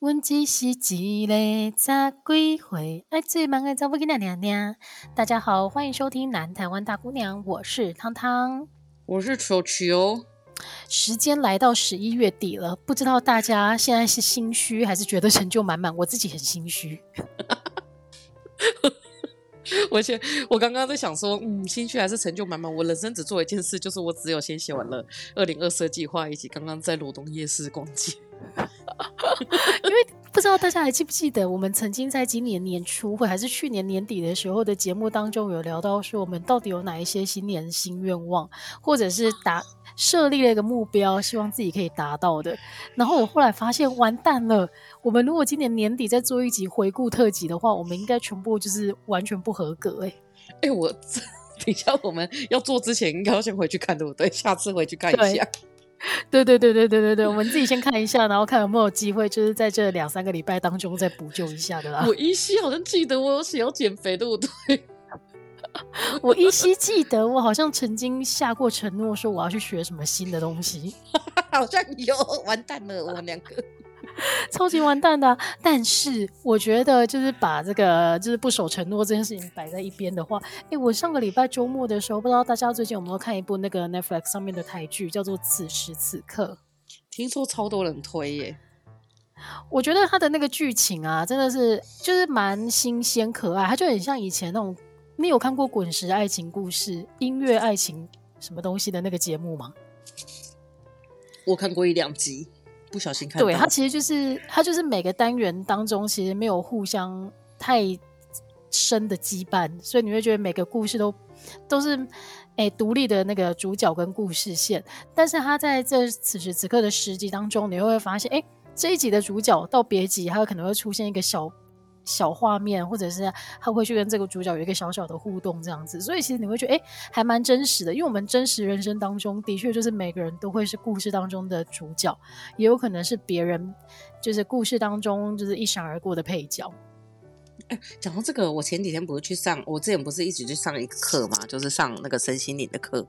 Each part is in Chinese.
阮只是一个十几岁爱最忙的查某囡仔娘娘。大家好，欢迎收听《南台湾大姑娘》，我是汤汤，我是球球。时间来到十一月底了，不知道大家现在是心虚还是觉得成就满满？我自己很心虚。我先，我刚刚在想说，嗯，心虚还是成就满满？我人生只做一件事，就是我只有先写完了二零二四计划，以及刚刚在罗东夜市逛街。因为不知道大家还记不记得，我们曾经在今年年初或还是去年年底的时候的节目当中有聊到说，我们到底有哪一些新年新愿望，或者是达设立了一个目标，希望自己可以达到的。然后我后来发现，完蛋了，我们如果今年年底再做一集回顾特辑的话，我们应该全部就是完全不合格哎、欸。哎、欸，我等一下我们要做之前，应该要先回去看，对不对？下次回去看一下。对对对对对对对，我们自己先看一下，然后看有没有机会，就是在这两三个礼拜当中再补救一下的啦。我依稀好像记得我有写要减肥，对不对？我依稀记得我好像曾经下过承诺，说我要去学什么新的东西，好像有，完蛋了，我们两个。超级完蛋的、啊，但是我觉得就是把这个就是不守承诺这件事情摆在一边的话，哎、欸，我上个礼拜周末的时候，不知道大家最近有没有看一部那个 Netflix 上面的台剧，叫做《此时此刻》。听说超多人推耶。我觉得它的那个剧情啊，真的是就是蛮新鲜可爱，它就很像以前那种，你有看过滚石爱情故事、音乐爱情什么东西的那个节目吗？我看过一两集。不小心看到，对，它其实就是它就是每个单元当中其实没有互相太深的羁绊，所以你会觉得每个故事都都是哎独立的那个主角跟故事线。但是它在这此时此刻的十集当中，你会发现，哎这一集的主角到别集，它可能会出现一个小。小画面，或者是他会去跟这个主角有一个小小的互动，这样子，所以其实你会觉得，哎、还蛮真实的。因为我们真实人生当中的确就是每个人都会是故事当中的主角，也有可能是别人就是故事当中就是一闪而过的配角。哎，讲到这个，我前几天不是去上，我之前不是一直去上一个课嘛，就是上那个身心灵的课。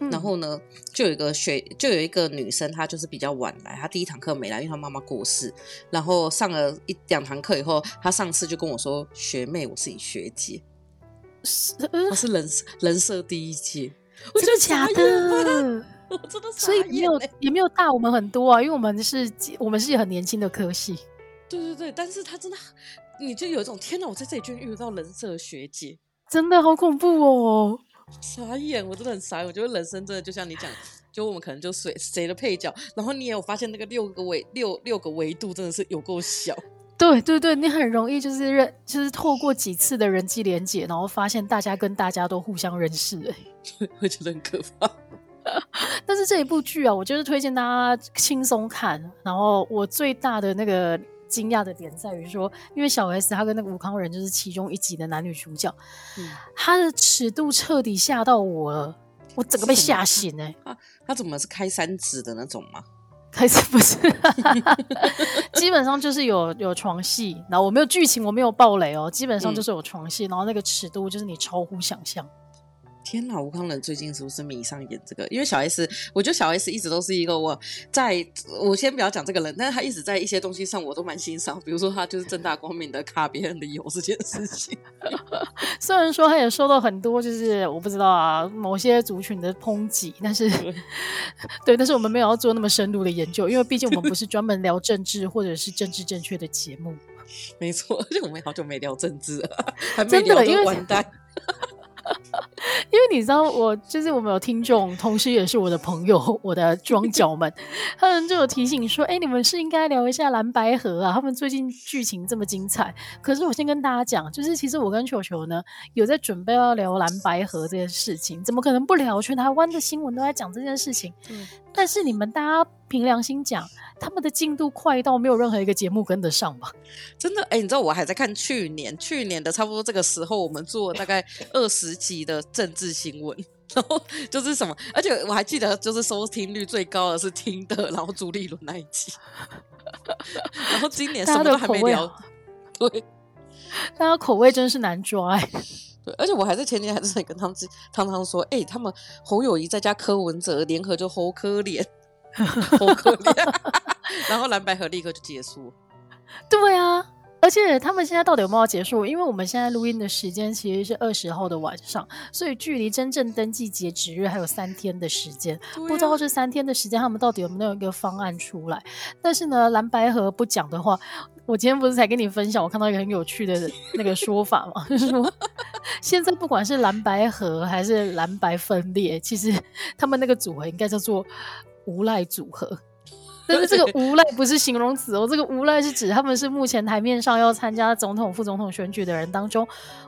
嗯、然后呢，就有一个学，就有一个女生，她就是比较晚来，她第一堂课没来，因为她妈妈过世。然后上了一两堂课以后，她上次就跟我说：“学妹，我是你学姐。是”她是人人设第一届，我真的假的？我真的，所以没有也没有大我们很多啊，因为我们是我们是很年轻的科系。对对对，但是她真的。你就有一种天哪！我在这里居然遇到人设学姐，真的好恐怖哦！傻眼，我真的很傻眼。我觉得人生真的就像你讲，就我们可能就谁谁的配角，然后你也有发现那个六个维六六个维度真的是有够小。对对对，你很容易就是认，就是透过几次的人际连接，然后发现大家跟大家都互相认识，哎，我觉得很可怕。但是这一部剧啊，我就是推荐大家轻松看。然后我最大的那个。惊讶的点在于说，因为小 S 她跟那个吴康仁就是其中一集的男女主角，嗯、他的尺度彻底吓到我了，我整个被吓醒哎、欸！他他 怎么是开三指的那种吗？开始不是，基本上就是有有床戏，然后我没有剧情，我没有暴雷哦，基本上就是有床戏，嗯、然后那个尺度就是你超乎想象。天哪，吴康仁最近是不是迷上演这个？因为小 S，我觉得小 S 一直都是一个我在，我先不要讲这个人，但是他一直在一些东西上我都蛮欣赏，比如说他就是正大光明的卡别人的油这件事情。虽然说他也受到很多就是我不知道啊某些族群的抨击，但是对，对，但是我们没有要做那么深入的研究，因为毕竟我们不是专门聊政治或者是政治正确的节目。没错，而且我们好久没聊政治了，还没聊就完蛋。因为你知道，我就是我们有听众，同时也是我的朋友，我的庄脚们，他们就有提醒说：“哎、你们是应该聊一下蓝白河啊，他们最近剧情这么精彩。”可是我先跟大家讲，就是其实我跟球球呢有在准备要聊蓝白河这件事情，怎么可能不聊？全台湾的新闻都在讲这件事情。但是你们大家凭良心讲，他们的进度快到没有任何一个节目跟得上吧？真的，哎、欸，你知道我还在看去年，去年的差不多这个时候，我们做大概 二十集的政治新闻，然后就是什么，而且我还记得，就是收听率最高的是听的，然后朱立伦那一集，然后今年什么都还没聊，对，大家口味真是难抓，哎，对，而且我还在前天还是在跟他们汤汤说，哎、欸，他们侯友谊再加柯文哲联合就侯可怜，侯可怜，然后蓝白合立刻就结束。对啊。而且他们现在到底有没有结束？因为我们现在录音的时间其实是二十号的晚上，所以距离真正登记截止日还有三天的时间。啊、不知道这三天的时间他们到底有没有一个方案出来？但是呢，蓝白河不讲的话，我今天不是才跟你分享，我看到一个很有趣的那个说法嘛，就是说现在不管是蓝白合还是蓝白分裂，其实他们那个组合应该叫做无赖组合。但是这个无赖不是形容词哦，这个无赖是指他们是目前台面上要参加总统、副总统选举的人当中，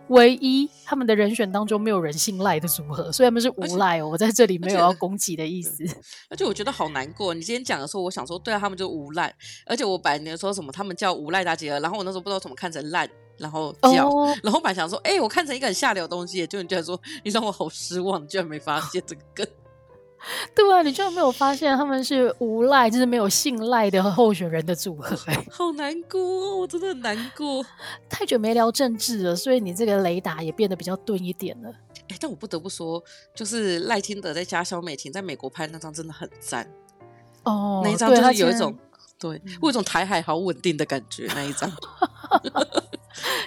唯一他们的人选当中没有人信赖的组合，所以他们是无赖哦。我在这里没有要攻击的意思。而且我觉得好难过。你今天讲的时候，我想说，对啊，他们就无赖。而且我百年说什么，他们叫无赖大姐儿，然后我那时候不知道怎么看成烂，然后叫，哦、然后本来想说，哎、欸，我看成一个很下流的东西，就你觉得说，你让我好失望，你居然没发现这个梗。对啊，你居然没有发现他们是无赖，就是没有信赖的候选人的组合，欸，好难过，我真的很难过。太久没聊政治了，所以你这个雷达也变得比较钝一点了。哎，但我不得不说，就是赖清德在加萧美琴在美国拍那张真的很赞哦，那一张就是有一种对，对，有一种台海好稳定的感觉，那一张。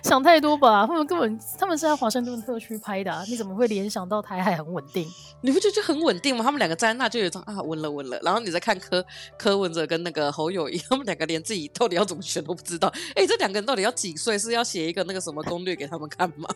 想太多吧，他们根本他们是在华盛顿特区拍的，啊，你怎么会联想到台海很稳定？你不觉得就很稳定吗？他们两个在那就有一种啊稳了稳了，然后你再看柯柯文哲跟那个侯友宜，他们两个连自己到底要怎么选都不知道。哎，这两个人到底要几岁？是要写一个那个什么攻略给他们看吗？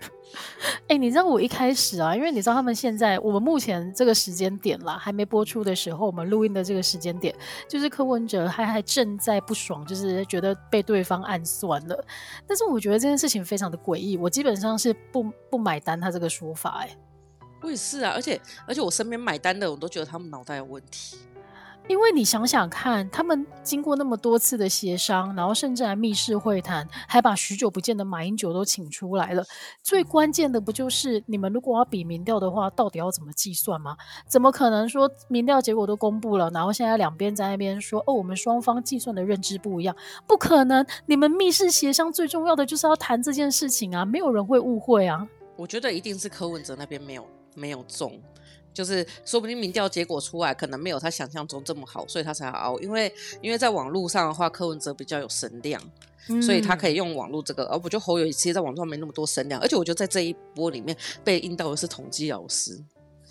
哎、你知道我一开始啊，因为你知道他们现在我们目前这个时间点啦，还没播出的时候，我们录音的这个时间点，就是柯文哲还还正在不爽，就是觉得被对方暗算了。但是我觉得这件事情非常的诡异，我基本上是不不买单他这个说法、欸。哎，我也是啊，而且而且我身边买单的，我都觉得他们脑袋有问题。因为你想想看，他们经过那么多次的协商，然后甚至还密室会谈，还把许久不见的马英九都请出来了。最关键的不就是你们如果要比民调的话，到底要怎么计算吗？怎么可能说民调结果都公布了，然后现在两边在那边说哦，我们双方计算的认知不一样？不可能！你们密室协商最重要的就是要谈这件事情啊，没有人会误会啊。我觉得一定是柯文哲那边没有没有中。就是说不定民调结果出来可能没有他想象中这么好，所以他才要熬。因为因为在网络上的话，柯文哲比较有声量，嗯，所以他可以用网络这个。而我觉得侯友宜其实在网络上没那么多声量，而且我觉得在这一波里面被印到的是统计老师，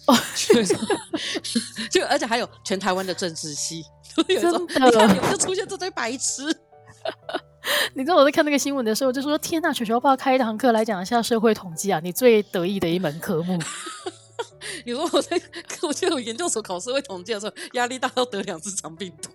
哦，就而且还有全台湾的政治系，真的，你看你们就出现这堆白痴。你知道我在看那个新闻的时候，就说天呐，糗糗要不要开一堂课来讲一下社会统计啊？你最得意的一门科目。你说我在，我记得我研究所考试会统计的时候，压力大到得两次长病毒。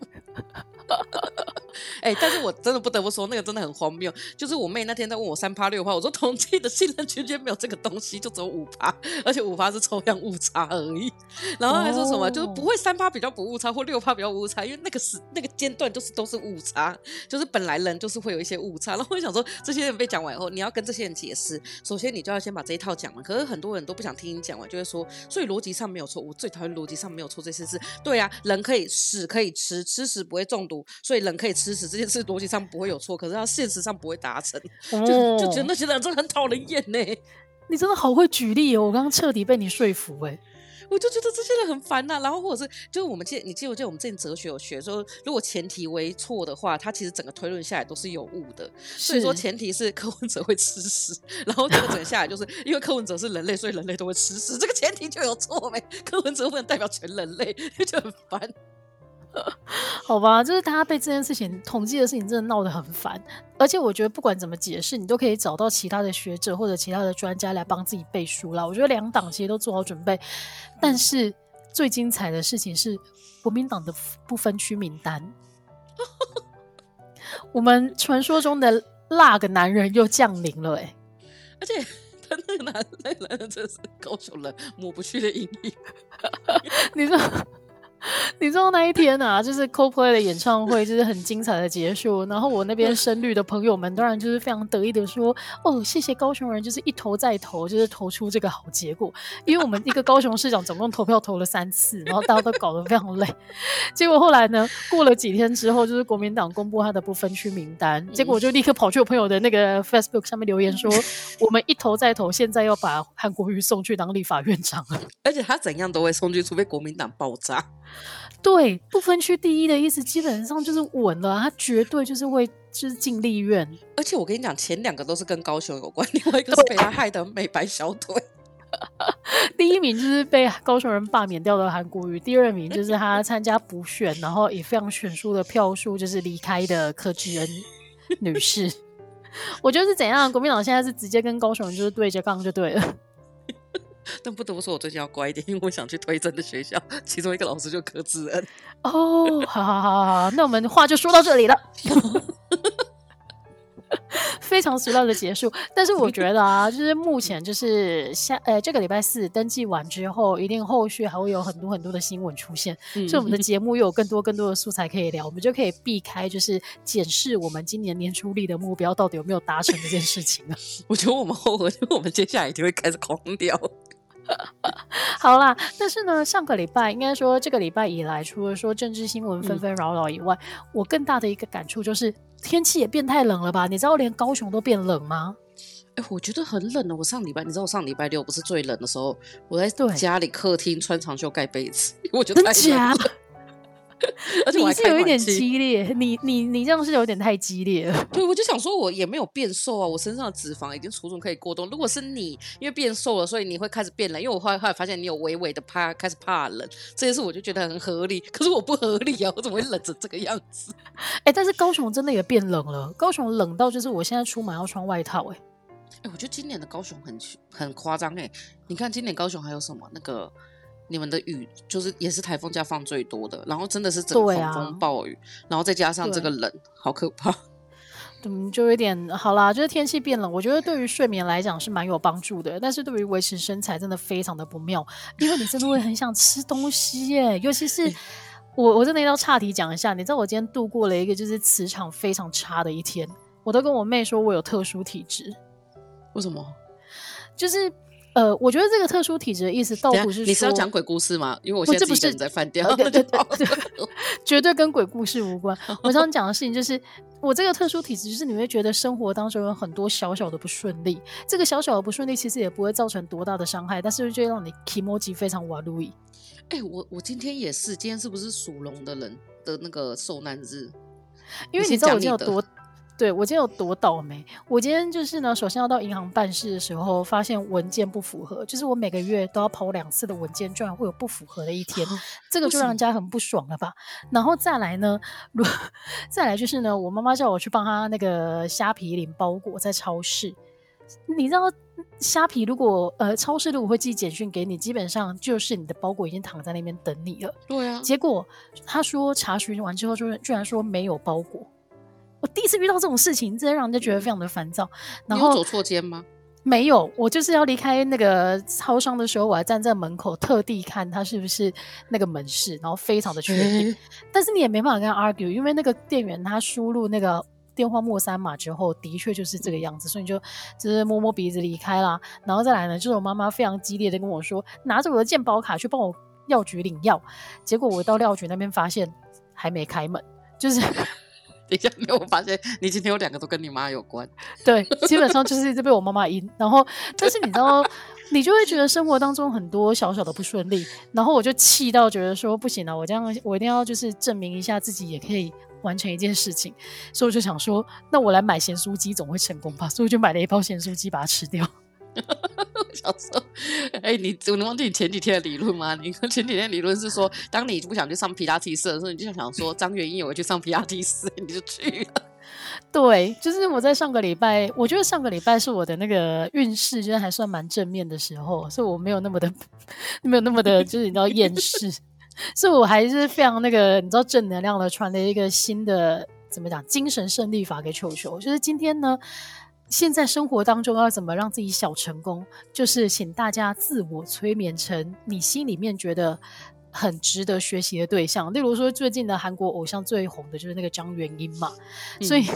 哎、但是我真的不得不说，那个真的很荒谬。就是我妹那天在问我三趴六趴，我说统计的信任区间没有这个东西，就只有五趴，而且五趴是抽样误差而已。然后还说什么，就是不会三趴比较不误差，或六趴比较误差，因为那个是那个间断，就是都是误差，就是本来人就是会有一些误差。然后我想说，这些人被讲完以后，你要跟这些人解释，首先你就要先把这一套讲完。可是很多人都不想听你讲完，就会说，所以逻辑上没有错。我最讨厌逻辑上没有错这些事。对啊，人可以屎可以吃，吃屎不会中毒，所以人可以吃屎这件事逻辑上不会有错，可是他现实上不会达成，哦、就就觉得那些人真的很讨人厌呢。你真的好会举例哦，我刚刚彻底被你说服哎。我就觉得这些人很烦呐、啊，然后或者是就是我们记，你记不记得我们之前哲学有学说，如果前提为错的话，它其实整个推论下来都是有误的。所以说前提是柯文哲会吃屎，然后这个整下来就是因为柯文哲是人类，所以人类都会吃屎，这个前提就有错没？柯文哲不能代表全人类，就很烦。好吧，就是大家被这件事情统计的事情真的闹得很烦，而且我觉得不管怎么解释，你都可以找到其他的学者或者其他的专家来帮自己背书啦。我觉得两党其实都做好准备，但是最精彩的事情是国民党的不分区名单，我们传说中的那个男人又降临了哎、欸，而且他那个男那个男人真是高雄人抹不去的阴影，你说。你知道那一天啊，就是 Coldplay 的演唱会，就是很精彩的结束。然后我那边 深绿的朋友们当然就是非常得意的说：“哦，谢谢高雄人，就是一投再投，就是投出这个好结果。”因为我们一个高雄市长总共投票投了三次，然后大家都搞得非常累。结果后来呢，过了几天之后，就是国民党公布他的不分区名单，结果我就立刻跑去我朋友的那个 Facebook 上面留言说：“我们一投再投，现在要把韩国瑜送去当立法院长了。”而且他怎样都会送去，除非国民党爆炸。对，不分区第一的意思基本上就是稳了，他绝对就是会就是进立院。而且我跟你讲，前两个都是跟高雄有关，另外一个是被他害的美白小腿。第一名就是被高雄人罢免掉的韩国瑜，第二名就是他参加补选，然后以非常悬殊的票数就是离开的柯志恩女士。我觉得是怎样？国民党现在是直接跟高雄人就是对着杠就对了。但不得不说，我最近要乖一点，因为我想去推甄的学校，其中一个老师就柯志恩。哦，好好好好，那我们话就说到这里了。非常俗辣的结束，但是我觉得啊，就是目前就是下呃这个礼拜四登记完之后，一定后续还会有很多很多的新闻出现，嗯、所以我们的节目又有更多更多的素材可以聊，我们就可以避开就是检视我们今年年初立的目标到底有没有达成这件事情了。我觉得我们后悔，因为我们接下来一定会开始狂聊。好啦，但是呢，上个礼拜应该说这个礼拜以来，除了说政治新闻纷纷扰扰以外，嗯、我更大的一个感触就是天气也变太冷了吧？你知道连高雄都变冷吗？哎、欸，我觉得很冷的。我上礼拜，你知道我上礼拜六不是最冷的时候，我在家里客厅穿长袖盖被子，我觉得太冷了。而且你是有一点激烈，你你你这样是有点太激烈了。对，我就想说，我也没有变瘦啊，我身上的脂肪已经储存可以过冬。如果是你，因为变瘦了，所以你会开始变冷。因为我后来后来发现你有微微的怕，开始怕冷，这件事我就觉得很合理。可是我不合理啊，我怎么会冷成这个样子？哎、欸，但是高雄真的也变冷了，高雄冷到就是我现在出门要穿外套、欸。哎，哎，我觉得今年的高雄很很夸张哎，你看今年高雄还有什么那个。你们的雨就是也是台风假放最多的，然后真的是整个狂风暴雨，啊、然后再加上这个冷，好可怕。嗯，就有点好啦，就是天气变冷，我觉得对于睡眠来讲是蛮有帮助的，但是对于维持身材真的非常的不妙，因为你真的会很想吃东西耶，尤其是我，我真的要岔题讲一下，你知道我今天度过了一个就是磁场非常差的一天，我都跟我妹说我有特殊体质，为什么？就是。呃，我觉得这个特殊体质的意思倒不是说你是要讲鬼故事吗？因为我现在不是在饭店，对对对，绝对跟鬼故事无关。我想讲的事情就是，我这个特殊体质，就是你会觉得生活当中有很多小小的不顺利，这个小小的不顺利其实也不会造成多大的伤害，但是就会让你 kimoji 非常瓦路易。哎、欸，我我今天也是，今天是不是属龙的人的那个受难日？因为你知道我今天有多。对，我今天有多倒霉？我今天就是呢，首先要到银行办事的时候，发现文件不符合，就是我每个月都要跑两次的文件，居然会有不符合的一天，这个就让人家很不爽了吧？然后再来呢，如再来就是呢，我妈妈叫我去帮她那个虾皮领包裹，在超市。你知道虾皮如果呃超市如果会寄简讯给你，基本上就是你的包裹已经躺在那边等你了。对啊。结果他说查询完之后，就居然说没有包裹。我第一次遇到这种事情，真的让人家觉得非常的烦躁。然后你有走错间吗？没有，我就是要离开那个超商的时候，我还站在门口，特地看他是不是那个门市，然后非常的确定。但是你也没办法跟他 argue，因为那个店员他输入那个电话末三码之后，的确就是这个样子，所以你就只是摸摸鼻子离开啦。然后再来呢，就是我妈妈非常激烈的跟我说，拿着我的健保卡去帮我药局领药。结果我到药局那边发现还没开门，就是。等一下，没有发现你今天有两个都跟你妈有关。对，基本上就是一直被我妈妈阴。然后，但是你知道，你就会觉得生活当中很多小小的不顺利。然后我就气到觉得说不行了，我这样我一定要就是证明一下自己也可以完成一件事情。所以我就想说，那我来买咸酥鸡总会成功吧？所以我就买了一包咸酥鸡把它吃掉。小时候，哎、欸，你你忘记你前几天的理论吗？你前几天的理论是说，当你不想去上皮拉提斯的时候，你就想说张元英也会去上皮拉提斯，你就去了。对，就是我在上个礼拜，我觉得上个礼拜是我的那个运势，就是还算蛮正面的时候，所以我没有那么的，没有那么的，就是你知道厌世，所以我还是非常那个你知道正能量的，传了一个新的怎么讲精神胜利法给球球，就是今天呢。现在生活当中要怎么让自己小成功？就是请大家自我催眠成你心里面觉得很值得学习的对象。例如说，最近的韩国偶像最红的就是那个张元英嘛。嗯、所以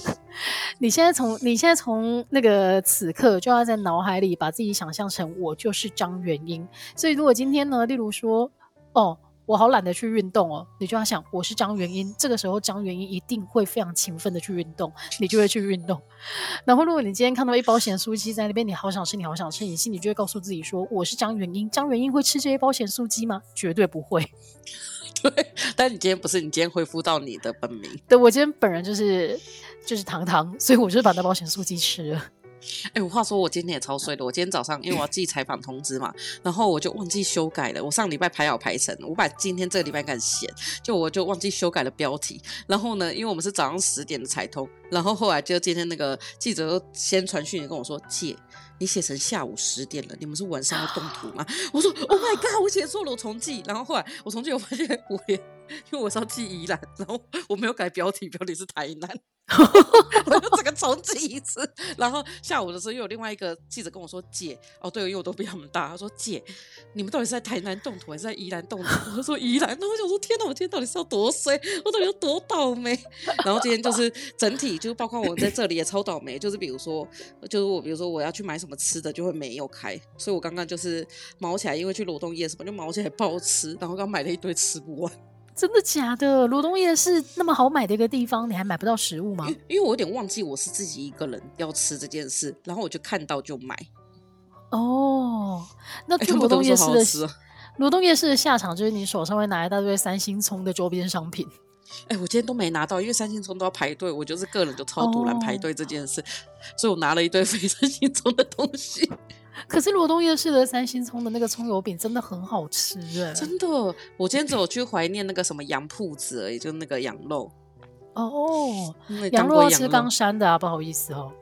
你现在从你现在从那个此刻就要在脑海里把自己想象成我就是张元英。所以如果今天呢，例如说，哦。我好懒得去运动哦，你就要想我是张元英，这个时候张元英一定会非常勤奋的去运动，你就会去运动。然后如果你今天看到一包咸酥鸡在那边，你好想吃，你好想吃，你心里就会告诉自己说，我是张元英，张元英会吃这一包咸酥鸡吗？绝对不会。对，但你今天不是，你今天恢复到你的本名。对，我今天本人就是就是糖糖，所以我就是把那包咸酥鸡吃了。哎、欸，我话说我今天也超衰的，我今天早上因为我要寄采访通知嘛，然后我就忘记修改了。我上礼拜排好排程，我把今天这个礼拜开始写，就我就忘记修改了标题。然后呢，因为我们是早上十点的采通，然后后来就今天那个记者先传讯跟我说，姐，你写成下午十点了，你们是晚上要动图吗？我说，Oh my god，我写错了，我重寄。然后后来我重寄，我发现我连，因为我是要寄宜兰，然后我没有改标题，标题是台南。我就整个重记一次，然后下午的时候又有另外一个记者跟我说：“姐，哦对，因为我都比他们大。”他说：“姐，你们到底是在台南动土还是在宜兰动土？” 我就说：“宜兰。”那我想说：“天哪，我今天到底是要多衰？我到底有多倒霉？”然后今天就是整体，就是包括我在这里也超倒霉。就是比如说，就是我比如说我要去买什么吃的，就会没有开。所以我刚刚就是毛起来，因为去罗东夜市什么就毛起来爆吃，然后刚买了一堆吃不完。真的假的？罗东夜市那么好买的一个地方，你还买不到食物吗？因，因为我有点忘记我是自己一个人要吃这件事，然后我就看到就买。哦，那去罗东夜市的罗东夜市的下场就是你手上会拿一大堆三星葱的周边商品。哎，我今天都没拿到，因为三星葱都要排队，我就是个人就超赌烂排队这件事，哦，所以我拿了一堆非三星葱的东西。可是罗东夜市的三星葱的那个葱油饼真的很好吃哎！真的，我今天只有去怀念那个什么羊铺子而已，就那个羊肉哦，羊肉要吃冈山的啊，不好意思哦。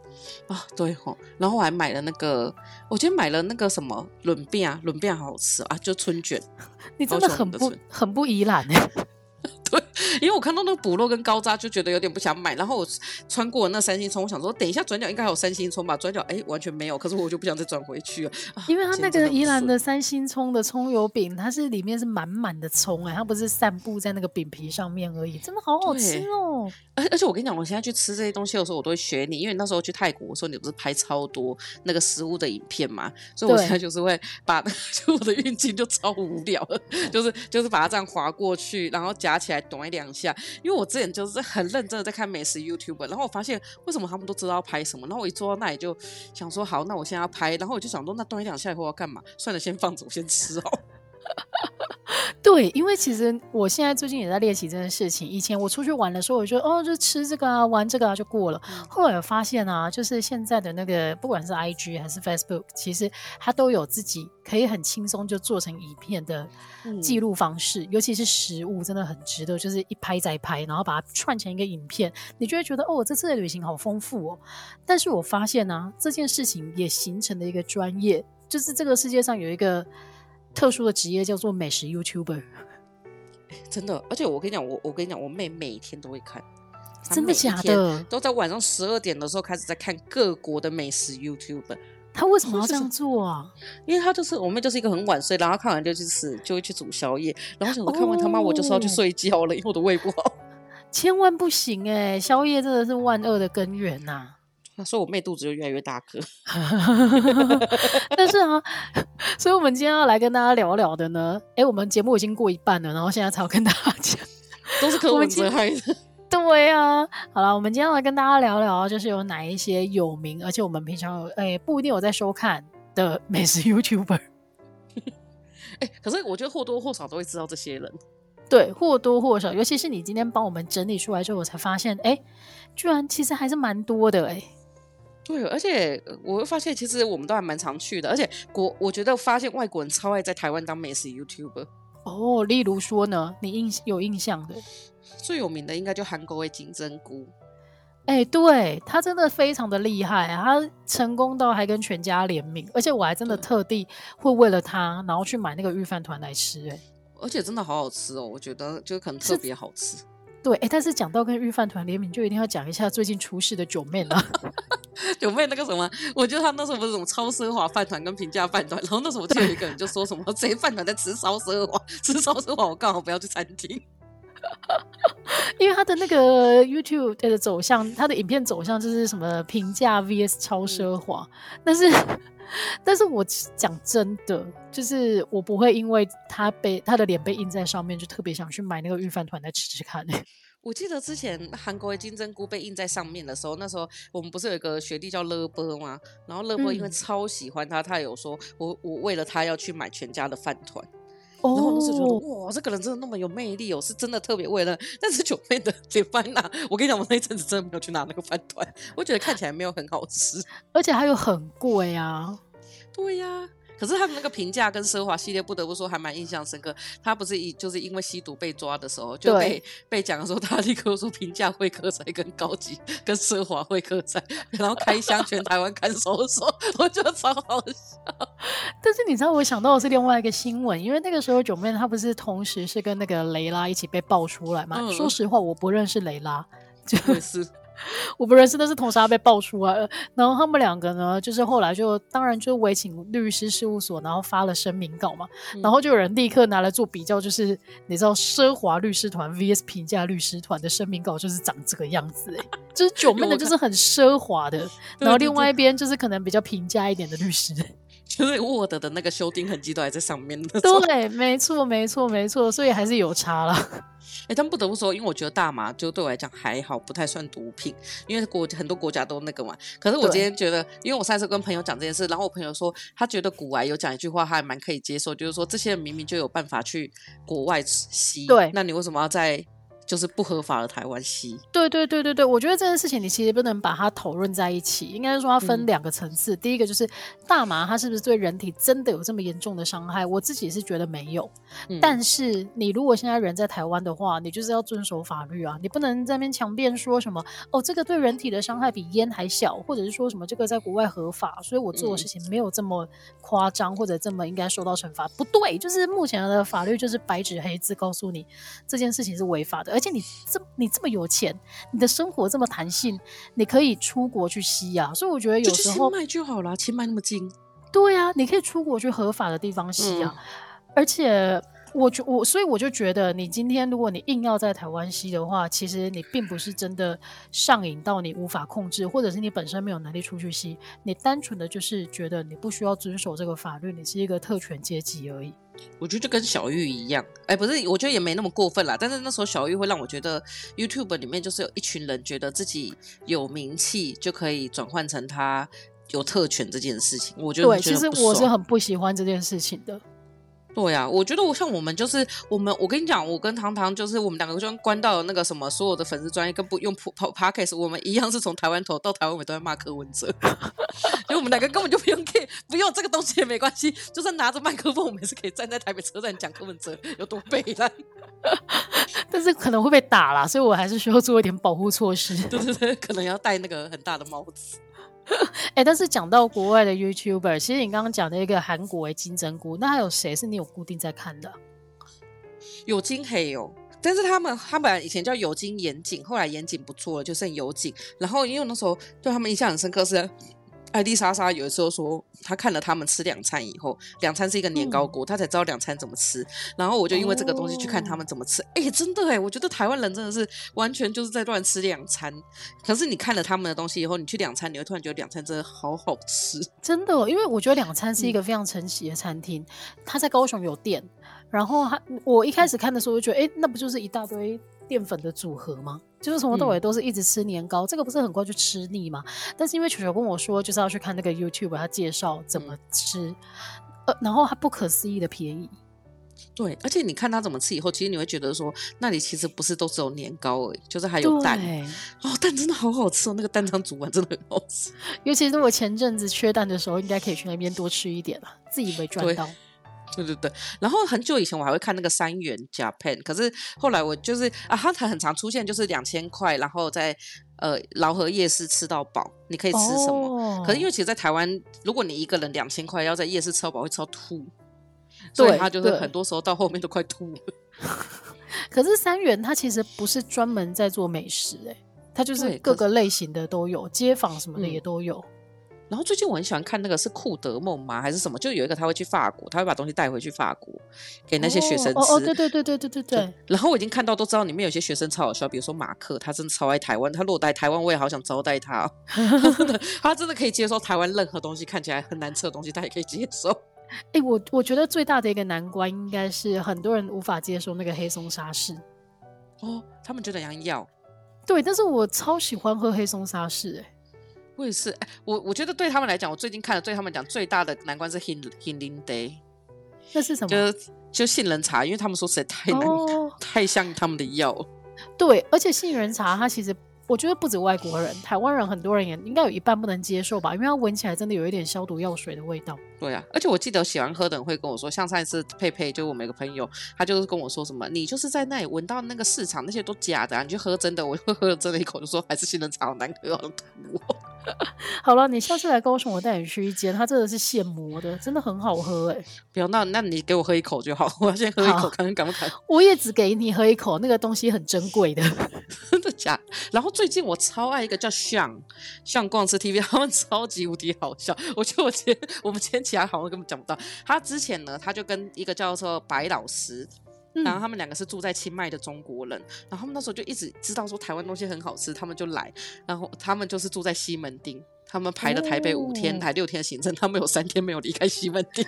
啊，对哦，然后我还买了那个，我今天买了那个什么润饼啊，润饼好好吃啊，就春卷。你真的很不很不宜兰哎。对，因为我看到那个补漏跟高渣就觉得有点不想买，然后我穿过那三星葱，我想说等一下转角应该还有三星葱吧，转角哎完全没有，可是我就不想再转回去了，因为它那个宜兰的三星葱的葱油饼，它是里面是满满的葱哎，它不是散布在那个饼皮上面而已，真的好好吃哦。而而且我跟你讲，我现在去吃这些东西的时候，我都会学你，因为那时候去泰国的时候，你不是拍超多那个食物的影片嘛，所以我现在就是会把 就我的运镜就超无聊，就是就是把它这样划过去，然后夹起来。短一两下，因为我之前就是很认真的在看美食 YouTube，然后我发现为什么他们都知道要拍什么，然后我一坐到那里就想说好，那我现在要拍，然后我就想说那端一两下以后要干嘛？算了，先放着，我先吃哦。对，因为其实我现在最近也在练习这件事情。以前我出去玩的时候，我就哦，就吃这个啊，玩这个啊，就过了。后来我发现啊，就是现在的那个，不管是 IG 还是 Facebook，其实它都有自己可以很轻松就做成影片的记录方式。嗯、尤其是食物，真的很值得，就是一拍再拍，然后把它串成一个影片，你就会觉得哦，我这次的旅行好丰富哦。但是我发现呢、啊，这件事情也形成了一个专业，就是这个世界上有一个。特殊的职业叫做美食 YouTuber，真的，而且我跟你讲，我我跟你讲，我妹每天都会看，真的假的？都在晚上十二点的时候开始在看各国的美食 YouTuber。她为什么要这样做啊？因为她就是我妹，就是一个很晚睡，然后看完就去吃，就会去煮宵夜，然后想说看完他妈我就是要去睡觉了，因为我的胃不好。千万不行哎、欸，宵夜真的是万恶的根源呐、啊。所以我妹肚子就越来越大颗。但是啊，所以我们今天要来跟大家聊聊的呢，哎、欸，我们节目已经过一半了，然后现在才要跟大家讲，都是柯文哲害的。对啊，好了，我们今天要来跟大家聊聊，就是有哪一些有名，而且我们平常有哎、欸、不一定有在收看的美食 YouTuber。可是我觉得或多或少都会知道这些人。对，或多或少，尤其是你今天帮我们整理出来之后，我才发现，哎、欸，居然其实还是蛮多的、欸，哎。对，而且我会发现，其实我们都还蛮常去的。而且国，我觉得发现外国人超爱在台湾当美食 YouTuber。哦，例如说呢，你印有印象的最有名的应该就韩国的金针菇。哎，对，他真的非常的厉害，他成功到还跟全家联名，而且我还真的特地会为了他，然后去买那个御饭团来吃。哎，而且真的好好吃哦，我觉得就可能特别好吃。对，哎，但是讲到跟御饭团联名，就一定要讲一下最近出事的九妹了。九妹那个什么，我觉得他那时候不是什么超奢华饭团跟平价饭团，然后那时候我记得有一个人就说什么 这些饭团在吃超奢华，吃超奢华，我刚好不要去餐厅。因为他的那个 YouTube 的走向，他的影片走向就是什么平价 VS 超奢华，嗯、但是，但是我讲真的，就是我不会因为他被他的脸被印在上面，就特别想去买那个御饭团来吃吃看。我记得之前韩国的金针菇被印在上面的时候，那时候我们不是有一个学弟叫乐波吗？然后乐波因为超喜欢他，他有说我我为了他要去买全家的饭团，然后我那时候觉得哇，这个人真的那么有魅力哦，是真的特别为了。但是九妹的铁饭呐，我跟你讲，我那一阵子真的没有去拿那个饭团，我觉得看起来没有很好吃，而且还有很贵啊。对呀、啊。可是他们那个评价跟奢华系列，不得不说还蛮印象深刻。他不是一就是因为吸毒被抓的时候，就被被讲的时候，他立刻说评价会客菜跟高级跟奢华会客菜，然后开箱全台湾看守所，我觉得超好笑。但是你知道，我想到的是另外一个新闻，因为那个时候九妹她不是同时是跟那个雷拉一起被爆出来嘛？嗯、说实话，我不认识雷拉，就是。我不认识，但是同时他被爆出来了。然后他们两个呢，就是后来就当然就委请律师事务所，然后发了声明稿嘛。嗯、然后就有人立刻拿来做比较，就是你知道奢华律师团 VS 平价律师团的声明稿就是长这个样子哎，就是九妹的就是很奢华的，然后另外一边就是可能比较平价一点的律师。就是 Word 的那个修订痕迹都还在上面。对，没错，没错，没错，所以还是有差了。哎、欸，但不得不说，因为我觉得大麻就对我来讲还好，不太算毒品，因为国很多国家都那个嘛。可是我今天觉得，因为我上次跟朋友讲这件事，然后我朋友说他觉得古癌有讲一句话，他还蛮可以接受，就是说这些人明明就有办法去国外吸，对，那你为什么要在？就是不合法的台湾吸，对对对对对，我觉得这件事情你其实不能把它讨论在一起，应该说它分两个层次。嗯、第一个就是大麻它是不是对人体真的有这么严重的伤害？我自己是觉得没有，嗯、但是你如果现在人在台湾的话，你就是要遵守法律啊，你不能在那边强辩说什么哦，这个对人体的伤害比烟还小，或者是说什么这个在国外合法，所以我做的事情没有这么夸张，或者这么应该受到惩罚。不对，就是目前的法律就是白纸黑字告诉你这件事情是违法的。而且你这你这么有钱，你的生活这么弹性，你可以出国去吸啊。所以我觉得有时候清迈就好了，清迈那么近。对啊，你可以出国去合法的地方吸啊。嗯、而且我觉我所以我就觉得，你今天如果你硬要在台湾吸的话，其实你并不是真的上瘾到你无法控制，或者是你本身没有能力出去吸，你单纯的就是觉得你不需要遵守这个法律，你是一个特权阶级而已。我觉得就跟小玉一样，哎，不是，我觉得也没那么过分啦。但是那时候小玉会让我觉得，YouTube 里面就是有一群人觉得自己有名气就可以转换成他有特权这件事情。我觉得对，其实我是很不喜欢这件事情的。对呀、啊，我觉得我像我们就是我们，我跟你讲，我跟糖糖就是我们两个就关到那个什么，所有的粉丝专业跟不用 Podcast，我们一样是从台湾头到台湾尾都在骂柯文哲，因为我们两个根本就不用 care，不用这个东西也没关系，就算拿着麦克风，我们也是可以站在台北车站讲柯文哲有多悲惨，但是可能会被打啦，所以我还是需要做一点保护措施，对对对，可能要戴那个很大的帽子。哎、但是讲到国外的 YouTuber，其实你刚刚讲的一个韩国的金针菇，那还有谁是你有固定在看的？有金黑哦，但是他们他本来以前叫有金严谨，后来严谨不做了，就剩有景。然后因为那时候对他们印象很深刻是。艾丽莎莎有的时候说，她看了他们吃两餐以后，两餐是一个年糕锅，她、嗯、才知道两餐怎么吃。然后我就因为这个东西去看他们怎么吃。哎、哦欸，真的哎，我觉得台湾人真的是完全就是在乱吃两餐。可是你看了他们的东西以后，你去两餐，你会突然觉得两餐真的好好吃。真的，因为我觉得两餐是一个非常神奇的餐厅，他、嗯、在高雄有店。然后他，我一开始看的时候就觉得，哎、欸，那不就是一大堆淀粉的组合吗？就是从头到尾都是一直吃年糕，嗯、这个不是很快就吃腻吗？但是因为球球跟我说，就是要去看那个 YouTube，他介绍怎么吃，嗯、呃，然后还不可思议的便宜。对，而且你看他怎么吃以后，其实你会觉得说，那里其实不是都只有年糕而已，就是还有蛋。对哦，蛋真的好好吃哦，那个蛋汤煮完真的很好吃。尤其是我前阵子缺蛋的时候，应该可以去那边多吃一点了，自以为赚到。对对对，然后很久以前我还会看那个三元 Japan，可是后来我就是啊，它很常出现，就是两千块，然后在呃老和夜市吃到饱，你可以吃什么？哦、可是因为其实，在台湾，如果你一个人两千块要在夜市吃到饱，会吃到吐，所以他就是很多时候到后面都快吐了。可是三元它其实不是专门在做美食、欸，哎，它就是各个类型的都有，街坊什么的也都有。嗯然后最近我很喜欢看那个是库德梦吗？还是什么？就有一个他会去法国，他会把东西带回去法国给那些学生吃。哦，哦，对对对对对对对。然后我已经看到都知道里面有些学生超好笑，比如说马克，他真的超爱台湾，他落在台湾我也好想招待他。真的，他真的可以接受台湾任何东西看起来很难吃的东西，他也可以接受。哎，我我觉得最大的一个难关应该是很多人无法接受那个黑松沙士。哦，他们觉得想要。对，但是我超喜欢喝黑松沙士，哎。我也是，我我觉得对他们来讲，我最近看了对他们讲最大的难关是 Hin Hin Ling Day。那是什么？就就杏仁茶，因为他们说实在太难，哦、太像他们的药。对，而且杏仁茶它其实。我觉得不止外国人，台湾人很多人也应该有一半不能接受吧，因为它闻起来真的有一点消毒药水的味道。对啊，而且我记得喜欢喝的人会跟我说，像上一次佩佩，就我们一个朋友，他就是跟我说什么，你就是在那里闻到那个市场那些都假的，啊，你去喝真的。我就 喝了真的一口，就说还是杏仁茶好难喝。好了，你下次来高雄，我带你去一间，它真的是现磨的，真的很好喝哎，欸。不要，那那你给我喝一口就好，我要先喝一口，看看敢不敢。我也只给你喝一口，那个东西很珍贵的，真的假？然后最近我超爱一个叫像像逛吃 TV，他们超级无敌好笑。我觉得我今天我们今天其他好像根本讲不到。他之前呢，他就跟一个叫做白老师。然后他们两个是住在清迈的中国人，然后他们那时候就一直知道说台湾东西很好吃，他们就来。然后他们就是住在西门町，他们排了台北五天、台六天的行程，他们有三天没有离开西门町，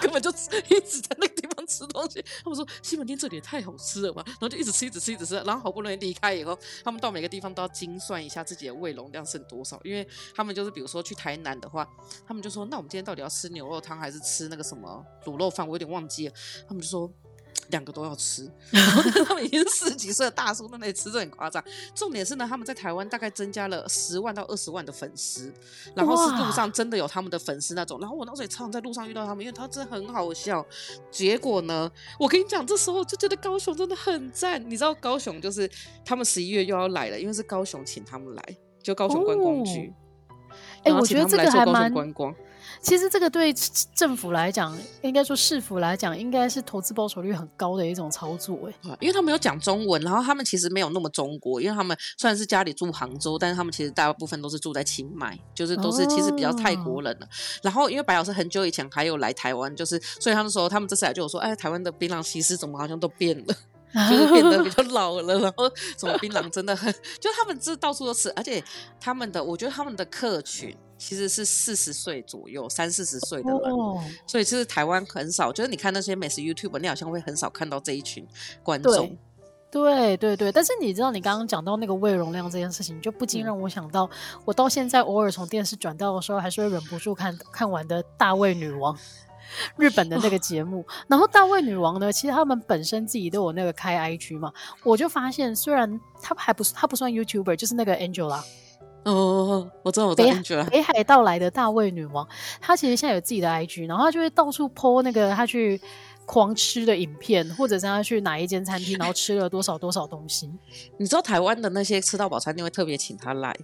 根本就 一直在那个地方吃东西。他们说西门町这里也太好吃了吧，然后就一直吃、一直吃、一直吃。然后好不容易离开以后，他们到每个地方都要精算一下自己的胃容量剩多少，因为他们就是比如说去台南的话，他们就说那我们今天到底要吃牛肉汤还是吃那个什么卤肉饭？我有点忘记了，他们就说。两个都要吃，然 后他们已经四十几岁的大叔，在那里吃，这很夸张。重点是呢，他们在台湾大概增加了十万到二十万的粉丝，然后是路上真的有他们的粉丝那种。然后我当时候也常常在路上遇到他们，因为他真的很好笑。结果呢，我跟你讲，这时候就觉得高雄真的很赞。你知道高雄就是他们十一月又要来了，因为是高雄请他们来，就高雄观光局。哎、哦，我觉得这个还蛮观光。其实这个对政府来讲，应该说市府来讲，应该是投资报酬率很高的一种操作哎。因为他们有讲中文，然后他们其实没有那么中国，因为他们虽然是家里住杭州，但是他们其实大部分都是住在清迈，就是都是其实比较泰国人了。哦、然后因为白老师很久以前还有来台湾，就是所以他们说他们这次来就有说，哎，台湾的槟榔西施怎么好像都变了，就是变得比较老了，然后什么槟榔真的很，就他们这到处都吃，而且他们的我觉得他们的客群。其实是四十岁左右，三四十岁的人，哦、所以其实台湾很少，就是你看那些美食 YouTube，你好像会很少看到这一群观众。对对对，但是你知道，你刚刚讲到那个胃容量这件事情，就不禁让我想到，嗯、我到现在偶尔从电视转到的时候，还是会忍不住看看完的《大胃女王》，日本的那个节目。哦、然后《大卫女王》呢，其实他们本身自己都有那个开 IG 嘛，我就发现，虽然他还不是他不算 YouTuber，就是那个 Angela。哦，我知道，我知道。北海道来的大卫女王，她其实现在有自己的 IG，然后她就会到处 po 那个她去狂吃的影片，或者是她去哪一间餐厅，然后吃了多少多少东西。你知道台湾的那些吃到饱餐厅会特别请她来，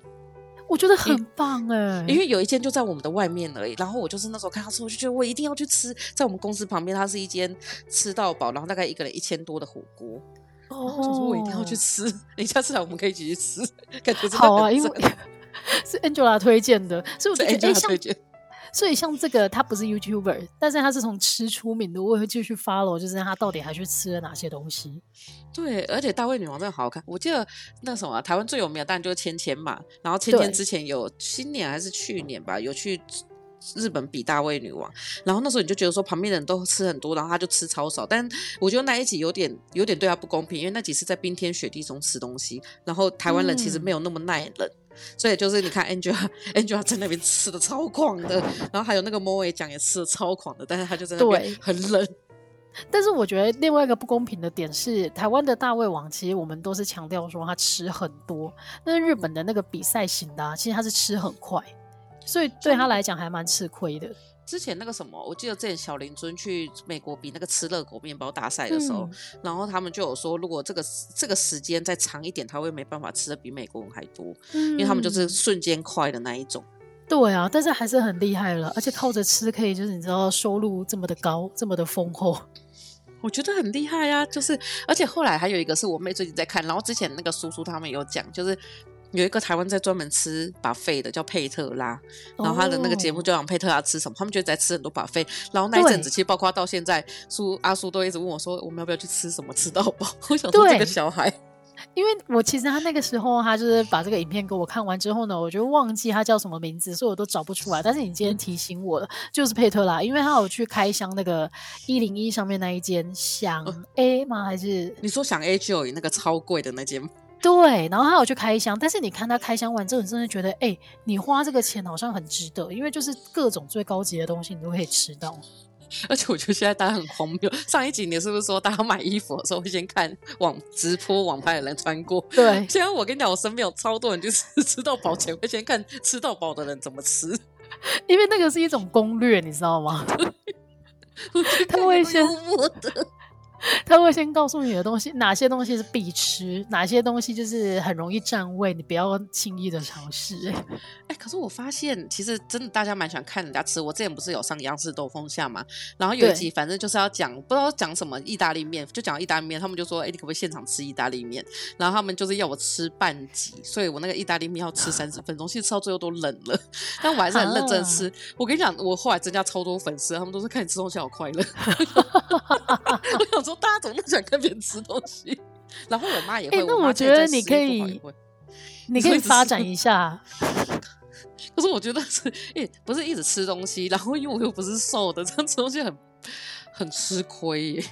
我觉得很棒哎，因为有一间就在我们的外面而已。然后我就是那时候看他说，我就觉得我一定要去吃，在我们公司旁边，它是一间吃到饱，然后大概一个人一千多的火锅。哦，我说我一定要去吃，你下次来我们可以一起去吃，感觉好啊，因为。是 Angela 推荐的，所以我觉得哎，像所以像这个，他不是 YouTuber，但是他是从吃出名的，我也会继续 follow，就是他到底还去吃了哪些东西。对，而且大胃女王真的好好看。我记得那什么、啊，台湾最有名的当然就是芊芊嘛。然后芊芊之前有新年还是去年吧，有去日本比大胃女王。然后那时候你就觉得说旁边的人都吃很多，然后他就吃超少。但我觉得那一集有点有点对他不公平，因为那集是在冰天雪地中吃东西，然后台湾人其实没有那么耐冷。嗯所以就是你看 Angela，Angela 在那边吃的超狂的，然后还有那个 Moe 讲也吃的超狂的，但是他就在那边很冷。但是我觉得另外一个不公平的点是，台湾的大胃王其实我们都是强调说他吃很多，但是日本的那个比赛型的，啊，其实他是吃很快，所以对他来讲还蛮吃亏的。之前那个什么，我记得之前小林尊去美国比那个吃热狗面包大赛的时候，嗯、然后他们就有说，如果这个这个时间再长一点，他会没办法吃的比美国人还多，嗯、因为他们就是瞬间快的那一种。对啊，但是还是很厉害了，而且靠着吃可以，就是你知道收入这么的高，这么的丰厚，我觉得很厉害啊。就是而且后来还有一个是我妹最近在看，然后之前那个叔叔他们有讲，就是。有一个台湾在专门吃 buffet 的叫佩特拉，然后他的那个节目就讲佩特拉吃什么，他们就在吃很多 buffet，然后那一阵子其实包括到现在，苏阿苏都一直问我说，我们要不要去吃什么吃到饱？我想说这个小孩，因为我其实他那个时候他就是把这个影片给我看完之后呢，我就忘记他叫什么名字，所以我都找不出来。但是你今天提醒我了，就是佩特拉，因为他有去开箱那个一零一上面那一间想 A 吗？还是你说想 A 就有那个超贵的那间？对，然后他有去开箱，但是你看他开箱完之后，你真的觉得，哎、欸，你花这个钱好像很值得，因为就是各种最高级的东西你都可以吃到。而且我觉得现在大家很荒谬。上一集你是不是说大家买衣服的时候会先看网直播网拍的人穿过？对。现在我跟你讲，我身边有超多人就是 吃到饱前会先看吃到饱的人怎么吃，因为那个是一种攻略，你知道吗？他会先。他会先告诉你的东西，哪些东西是必吃，哪些东西就是很容易占位，你不要轻易的尝试。哎、欸，可是我发现，其实真的大家蛮喜欢看人家吃。我之前不是有上央视兜风下嘛，然后有一集反正就是要讲，不知道讲什么意大利面，就讲意大利面，他们就说，哎、欸，你可不可以现场吃意大利面？然后他们就是要我吃半集，所以我那个意大利面要吃三十分钟，其实吃到最后都冷了，但我还是很认真吃。啊、我跟你讲，我后来增加超多粉丝，他们都是看你吃东西好快乐。我想说。大家怎么那么想看别人吃东西？然后我妈也会。欸、那我觉得你可以，你可以发展一下。可是我觉得是，哎，不是一直吃东西，然后因为我又不是瘦的，这样吃东西很很吃亏耶。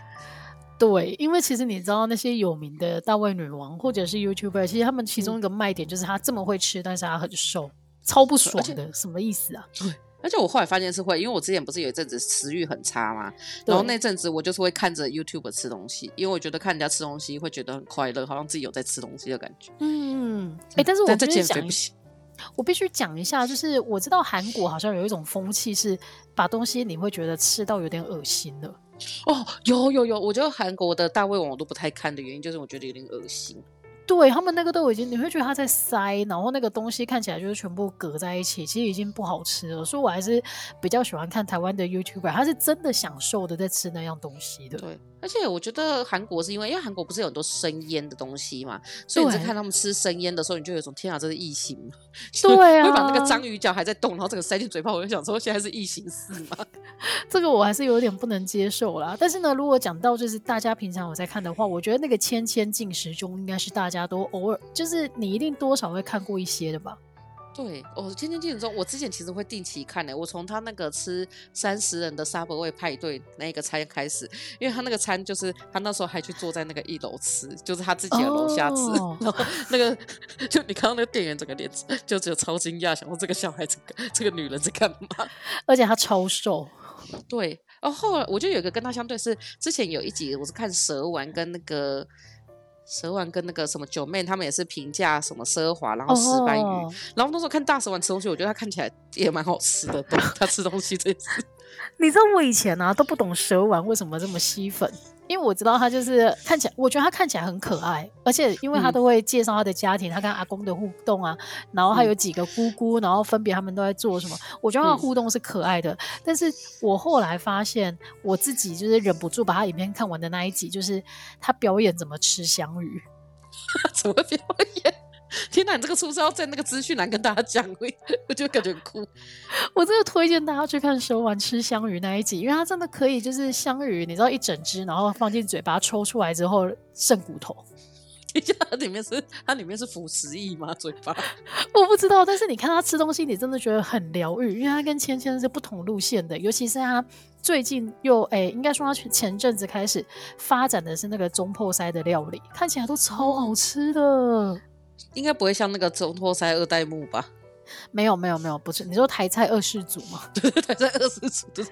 对，因为其实你知道那些有名的大胃女王或者是 YouTuber，其实他们其中一个卖点就是他这么会吃，但是他很瘦，超不爽的，什么意思啊？对。而且我后来发现是会，因为我之前不是有一阵子食欲很差嘛，然后那阵子我就是会看着 YouTube 吃东西，因为我觉得看人家吃东西会觉得很快乐，好像自己有在吃东西的感觉。嗯，哎、欸，但是我这减肥不行，我必须讲一下，就是我知道韩国好像有一种风气是把东西你会觉得吃到有点恶心的。哦，有有有，我觉得韩国的大胃王我都不太看的原因就是我觉得有点恶心。对他们那个都已经，你会觉得他在塞，然后那个东西看起来就是全部隔在一起，其实已经不好吃了。所以我还是比较喜欢看台湾的 YouTuber，他是真的享受的在吃那样东西的。对。而且我觉得韩国是因为，因为韩国不是有很多生腌的东西嘛，所以你在看他们吃生腌的时候，你就有一种天啊，这是异形嘛？对啊，会把那个章鱼脚还在动，然后这个塞进嘴巴，我就想说，现在是异形是吗？这个我还是有点不能接受啦。但是呢，如果讲到就是大家平常我在看的话，我觉得那个《千千进食中》应该是大家都偶尔，就是你一定多少会看过一些的吧。对，我天天记得说，我之前其实会定期看的、欸。我从他那个吃三十人的 Subway 派对那个餐开始，因为他那个餐就是他那时候还去坐在那个一楼吃，就是他自己的楼下吃。Oh. 然后那个 就你看到那个店员整个脸就只有超惊讶，想说这个小孩子，这个女人在干嘛？而且她超瘦。对，然后后来我就有一个跟他相对是之前有一集我是看蛇丸跟那个。蛇丸跟那个什么九妹，他们也是评价什么奢华，然后石斑鱼，oh. 然后那时候看大蛇丸吃东西，我觉得他看起来也蛮好吃的。对，他吃东西这次，你知道我以前啊都不懂蛇丸为什么这么吸粉。因为我知道他就是看起来，我觉得他看起来很可爱，而且因为他都会介绍他的家庭，嗯、他跟阿公的互动啊，然后他有几个姑姑，然后分别他们都在做什么，我觉得他的互动是可爱的。嗯、但是我后来发现，我自己就是忍不住把他影片看完的那一集，就是他表演怎么吃香鱼，怎么表演？天哪，你这个是不是要在那个资讯栏跟大家讲？我我就感觉很酷。我真的推荐大家去看蛇丸吃香鱼那一集，因为它真的可以，就是香鱼，你知道一整只，然后放进嘴巴抽出来之后剩骨头。它里面是它里面是腐蚀液吗？嘴巴？我不知道，但是你看它吃东西，你真的觉得很疗愈，因为它跟芊芊是不同路线的，尤其是它最近又哎、欸，应该说它前阵子开始发展的是那个中破塞的料理，看起来都超好吃的。应该不会像那个中托塞二代目吧？没有没有没有，不是你说台菜二世祖吗？对台菜二世祖就是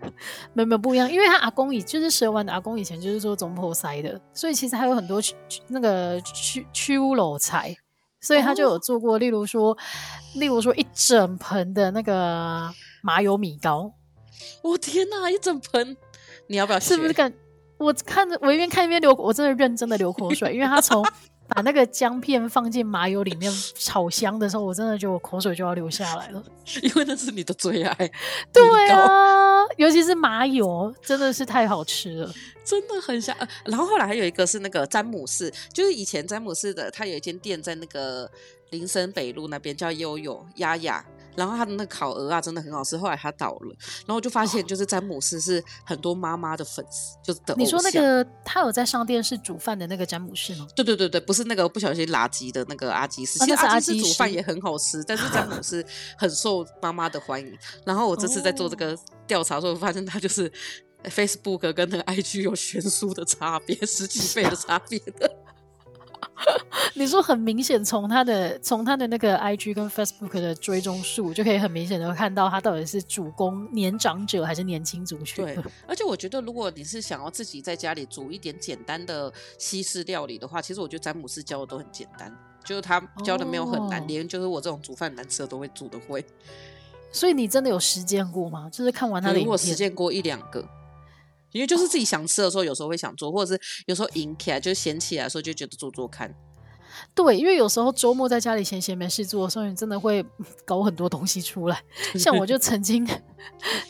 没有没有不一样，因为他阿公以就是蛇丸的阿公以前就是做中破塞的，所以其实还有很多那个屈屈乌楼菜，所以他就有做过，例如说，例如说一整盆的那个麻油米糕。我天哪，一整盆！你要不要？是不是感？我看着我一边看一边流，我真的认真的流口水，因为他从。把那个姜片放进麻油里面炒香的时候，我真的觉得我口水就要流下来了，因为那是你的最爱。对啊，尤其是麻油，真的是太好吃了，真的很香。然后后来还有一个是那个詹姆士，就是以前詹姆士的，他有一间店在那个林森北路那边叫悠悠丫丫。然后他的那个烤鹅啊，真的很好吃。后来他倒了，然后我就发现，就是詹姆斯是很多妈妈的粉丝，哦、就是的。你说那个他有在上电视煮饭的那个詹姆士吗？对对对对，不是那个不小心垃圾的那个阿基斯。其实阿基斯煮饭也很好吃，但是 詹姆斯很受妈妈的欢迎。然后我这次在做这个调查的时候，发现他就是 Facebook 跟那个 IG 有悬殊的差别，十几倍的差别的。你说很明显，从他的从他的那个 IG 跟 Facebook 的追踪数，就可以很明显的看到他到底是主攻年长者还是年轻族群。对，而且我觉得，如果你是想要自己在家里煮一点简单的西式料理的话，其实我觉得詹姆斯教的都很简单，就是他教的没有很难，哦、连就是我这种煮饭难吃的都会煮的会。所以你真的有实践过吗？就是看完他的影片，我实践过一两个。因为就是自己想吃的时候，有时候会想做，或者是有时候赢起来就闲起来的时候，就觉得做做看。对，因为有时候周末在家里闲闲没事做的时候，你真的会 搞很多东西出来。像我就曾经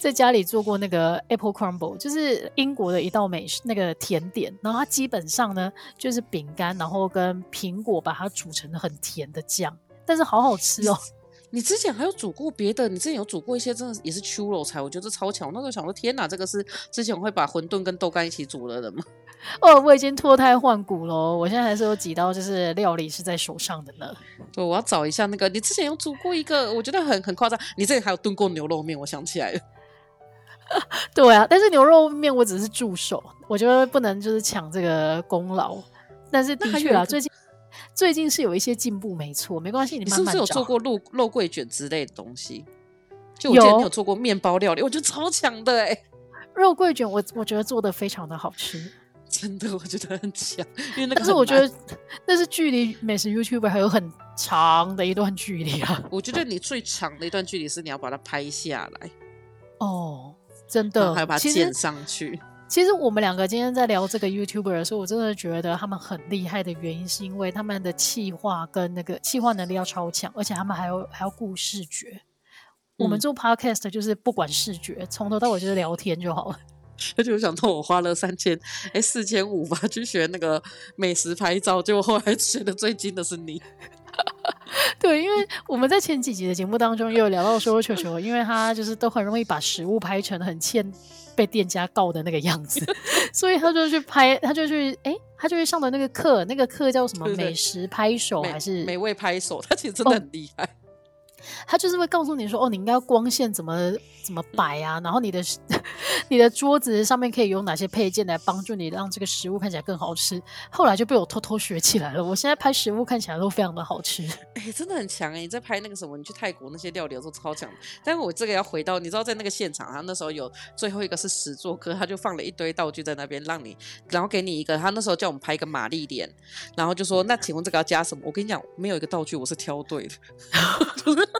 在家里做过那个 Apple Crumble，就是英国的一道美食，那个甜点。然后它基本上呢就是饼干，然后跟苹果把它煮成很甜的酱，但是好好吃哦。你之前还有煮过别的？你之前有煮过一些真的也是秋肉菜，我觉得超强。我那时候想说，天哪，这个是之前我会把馄饨跟豆干一起煮了的人吗？哦，我已经脱胎换骨了，我现在还是有几道就是料理是在手上的呢。对，我要找一下那个。你之前有煮过一个，我觉得很很夸张。你之前还有炖过牛肉面，我想起来了。对啊，但是牛肉面我只是助手，我觉得不能就是抢这个功劳。但是的确啊，最近。最近是有一些进步，没错，没关系，你慢慢找。你是不是有做过肉肉桂卷之类的东西？就我记得你有做过面包料理，我觉得超强的哎、欸！肉桂卷我我觉得做的非常的好吃，真的我觉得很强。因为那个，但是我觉得那是距离美食 YouTuber 还有很长的一段距离啊。我觉得你最长的一段距离是你要把它拍下来哦，真的，还要把它剪上去。其实我们两个今天在聊这个 YouTuber 的时候，我真的觉得他们很厉害的原因，是因为他们的企划跟那个企划能力要超强，而且他们还有还要顾视觉。嗯、我们做 Podcast 就是不管视觉，从头到尾就是聊天就好了。而且我想到我花了三千哎四千五吧去学那个美食拍照，结果后来学的最精的是你。对，因为我们在前几集的节目当中也有聊到说球球，因为他就是都很容易把食物拍成很欠。被店家告的那个样子，所以他就去拍，他就去，哎、欸，他就去上的那个课，那个课叫什么？美食拍手还是美味拍手？他其实真的很厉害。哦他就是会告诉你说，哦，你应该光线怎么怎么摆啊，然后你的 你的桌子上面可以用哪些配件来帮助你让这个食物看起来更好吃。后来就被我偷偷学起来了，我现在拍食物看起来都非常的好吃。哎、真的很强哎！你在拍那个什么？你去泰国那些料理的时候超强。但是我这个要回到，你知道在那个现场，他那时候有最后一个是实作课，他就放了一堆道具在那边让你，然后给你一个，他那时候叫我们拍一个玛丽莲，然后就说那请问这个要加什么？我跟你讲，没有一个道具我是挑对的。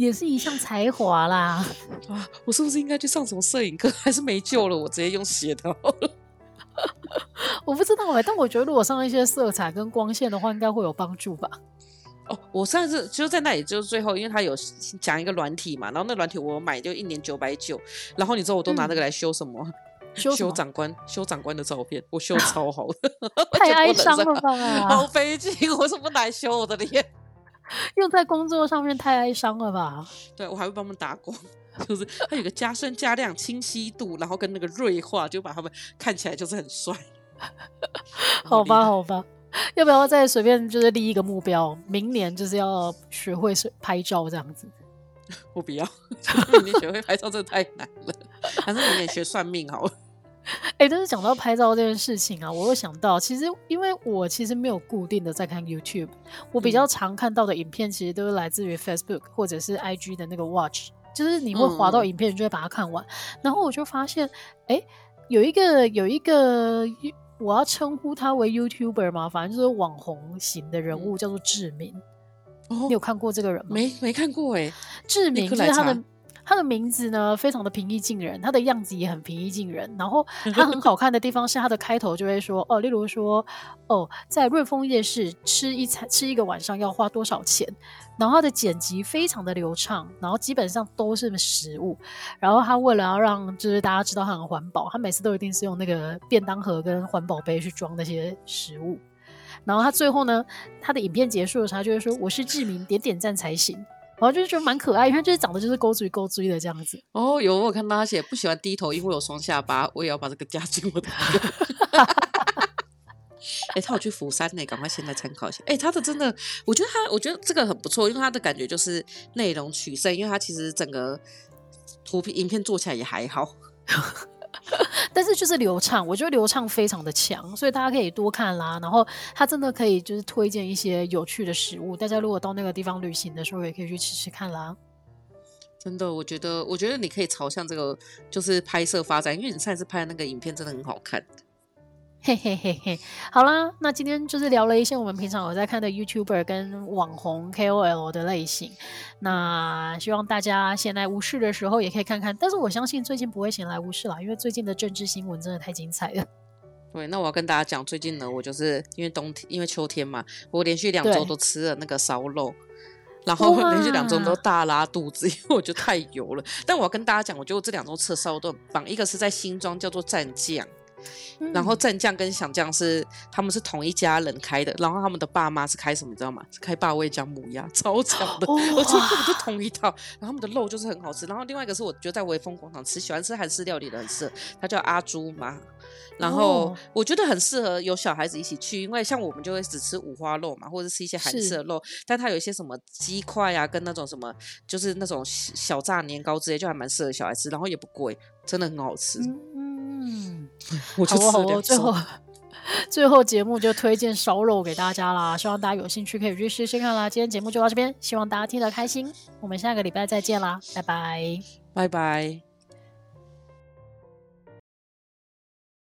也是一项才华啦！啊，我是不是应该去上什么摄影课？还是没救了？我直接用写的好了。我不知道哎，但我觉得如果上一些色彩跟光线的话，应该会有帮助吧。哦，我上次就在那里，就是最后，因为他有讲一个软体嘛，然后那软体我买就一年九百九，然后你知道我都拿那个来修什么？嗯、修，修长官，修长官的照片，我修超好的，太哀伤了吧？好费劲，我怎么来修我的脸？用在工作上面太哀伤了吧？对，我还会帮他们打光，就是它有个加深、加亮、清晰度，然后跟那个锐化，就把他们看起来就是很帅。好吧，好吧，要不要再随便就是立一个目标，明年就是要学会拍照这样子？我不要，明年学会拍照真的太难了，还是明年学算命好了。哎、欸，但是讲到拍照这件事情啊，我又想到，其实因为我其实没有固定的在看 YouTube，我比较常看到的影片其实都是来自于 Facebook 或者是 IG 的那个 Watch，就是你会滑到影片，你就会把它看完。嗯、然后我就发现，哎、欸，有一个有一个，我要称呼他为 YouTuber 嘛，反正就是网红型的人物，叫做志明。哦，你有看过这个人吗？没，没看过哎、欸。志明就是他的。他的名字呢，非常的平易近人，他的样子也很平易近人。然后 他很好看的地方是他的开头就会说哦，例如说哦，在润丰夜市吃一餐吃一个晚上要花多少钱？然后他的剪辑非常的流畅，然后基本上都是食物。然后他为了要让就是大家知道他很环保，他每次都一定是用那个便当盒跟环保杯去装那些食物。然后他最后呢，他的影片结束的时候，他就会说我是志明，点点赞才行。然后就是觉得蛮可爱，因为就是长得就是勾嘴勾嘴的这样子。哦，有我看到他写不喜欢低头，因为有双下巴，我也要把这个加进我的。哎、他有去釜山呢，赶快现在参考一下。哎、他的真的，我觉得他，我觉得这个很不错，因为他的感觉就是内容取胜，因为他其实整个图片影片做起来也还好。但是就是流畅，我觉得流畅非常的强，所以大家可以多看啦。然后它真的可以就是推荐一些有趣的食物，大家如果到那个地方旅行的时候，也可以去吃吃看啦。真的，我觉得，我觉得你可以朝向这个就是拍摄发展，因为你上次拍的那个影片真的很好看。嘿嘿嘿嘿，好啦，那今天就是聊了一些我们平常有在看的 YouTuber 跟网红 KOL 的类型。那希望大家闲来无事的时候也可以看看，但是我相信最近不会闲来无事啦，因为最近的政治新闻真的太精彩了。对，那我要跟大家讲，最近呢，我就是因为冬天，因为秋天嘛，我连续两周都吃了那个烧肉，然后连续两周都大拉肚子，因为我觉得太油了。但我要跟大家讲，我觉得我这两周吃的烧肉都很棒，一个是在新庄叫做蘸酱。然后蘸酱跟响酱是他们是同一家人开的，然后他们的爸妈是开什么，你知道吗？是开霸味姜母鸭，超强的，而且根本就同一套。然后他们的肉就是很好吃。然后另外一个是我觉得在微风广场吃，喜欢吃韩式料理的很适合，它叫阿朱嘛。然后我觉得很适合有小孩子一起去，因为像我们就会只吃五花肉嘛，或者吃一些韩式的肉，但它有一些什么鸡块啊，跟那种什么就是那种小炸年糕之类，就还蛮适合小孩吃，然后也不贵，真的很好吃。嗯，我就吃好哦好哦，最后 最后节目就推荐烧肉给大家啦，希望大家有兴趣可以去试试看啦。今天节目就到这边，希望大家听得开心，我们下个礼拜再见啦，拜拜，拜拜。